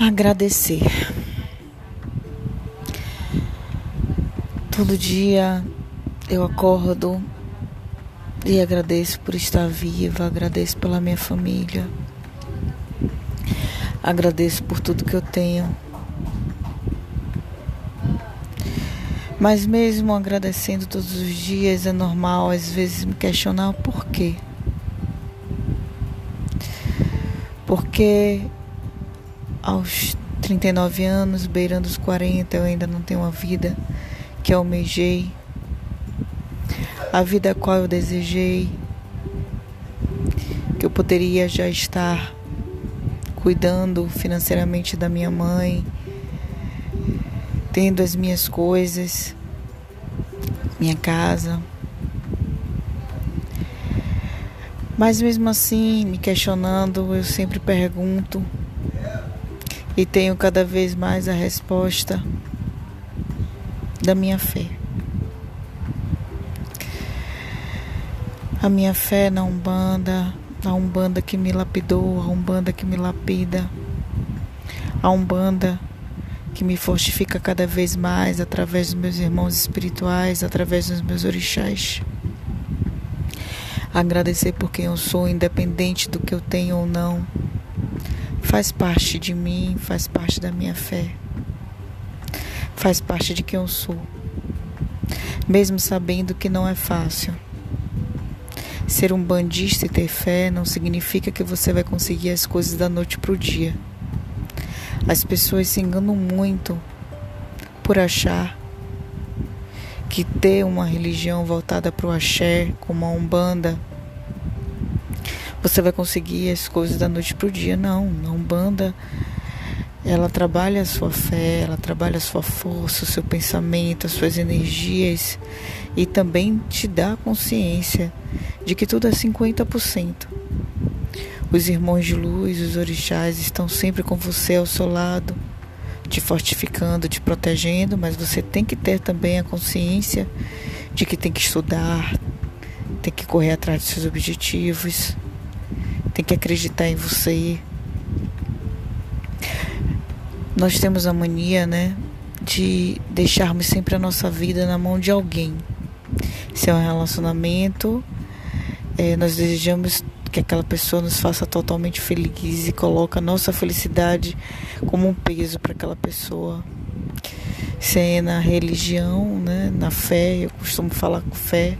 Agradecer. Todo dia eu acordo e agradeço por estar viva, agradeço pela minha família, agradeço por tudo que eu tenho. Mas mesmo agradecendo todos os dias, é normal às vezes me questionar o porquê. Porque aos 39 anos, beirando os 40, eu ainda não tenho uma vida que almejei, a vida a qual eu desejei, que eu poderia já estar cuidando financeiramente da minha mãe, tendo as minhas coisas, minha casa. Mas mesmo assim, me questionando, eu sempre pergunto e tenho cada vez mais a resposta da minha fé. A minha fé na Umbanda, a Umbanda que me lapidou, a Umbanda que me lapida, a Umbanda que me fortifica cada vez mais através dos meus irmãos espirituais, através dos meus orixás. Agradecer por quem eu sou, independente do que eu tenho ou não faz parte de mim, faz parte da minha fé, faz parte de quem eu sou, mesmo sabendo que não é fácil. Ser um bandista e ter fé não significa que você vai conseguir as coisas da noite para o dia. As pessoas se enganam muito por achar que ter uma religião voltada para o axé, como a Umbanda, você vai conseguir as coisas da noite para o dia. Não, a Umbanda, ela trabalha a sua fé, ela trabalha a sua força, o seu pensamento, as suas energias e também te dá consciência de que tudo é 50%. Os irmãos de luz, os orixás estão sempre com você ao seu lado, te fortificando, te protegendo, mas você tem que ter também a consciência de que tem que estudar, tem que correr atrás dos seus objetivos, tem que acreditar em você. Nós temos a mania, né, de deixarmos sempre a nossa vida na mão de alguém. Se é um relacionamento, é, nós desejamos que aquela pessoa nos faça totalmente feliz e coloca a nossa felicidade como um peso para aquela pessoa. Se é na religião, né, na fé, eu costumo falar com fé,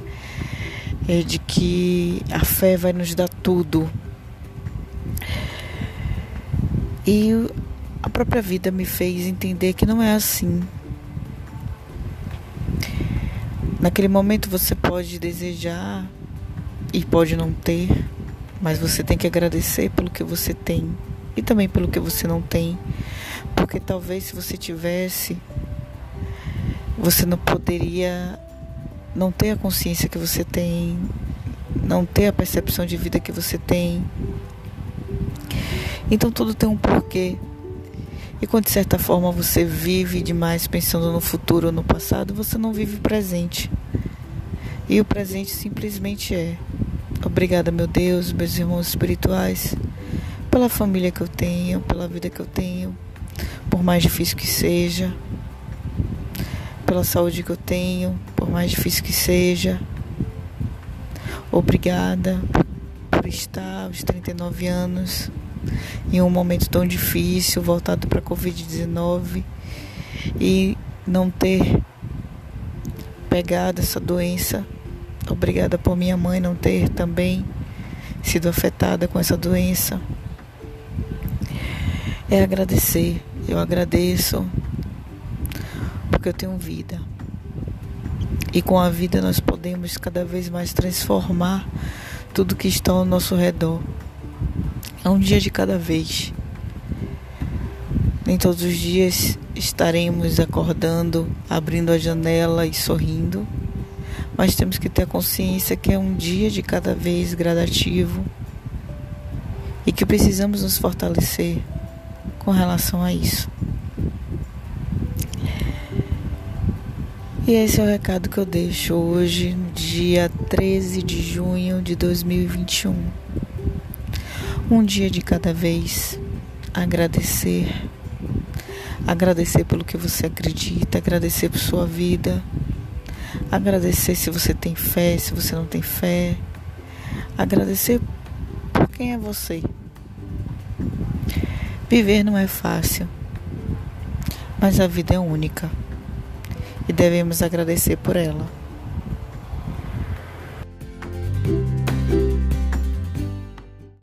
é de que a fé vai nos dar tudo, e a própria vida me fez entender que não é assim. Naquele momento você pode desejar e pode não ter, mas você tem que agradecer pelo que você tem e também pelo que você não tem. Porque talvez se você tivesse, você não poderia não ter a consciência que você tem, não ter a percepção de vida que você tem, então tudo tem um porquê. E quando de certa forma você vive demais pensando no futuro ou no passado, você não vive o presente. E o presente simplesmente é. Obrigada, meu Deus, meus irmãos espirituais, pela família que eu tenho, pela vida que eu tenho, por mais difícil que seja, pela saúde que eu tenho, por mais difícil que seja. Obrigada por estar aos 39 anos em um momento tão difícil, voltado para a Covid-19 e não ter pegado essa doença. Obrigada por minha mãe não ter também sido afetada com essa doença. É agradecer. Eu agradeço porque eu tenho vida. E com a vida nós podemos cada vez mais transformar tudo que está ao nosso redor. É um dia de cada vez. Nem todos os dias estaremos acordando, abrindo a janela e sorrindo, mas temos que ter consciência que é um dia de cada vez gradativo e que precisamos nos fortalecer com relação a isso. E esse é o recado que eu deixo hoje, dia 13 de junho de 2021 um dia de cada vez, agradecer Agradecer pelo que você acredita, agradecer por sua vida, agradecer se você tem fé, se você não tem fé, agradecer por quem é você. Viver não é fácil, mas a vida é única e devemos agradecer por ela.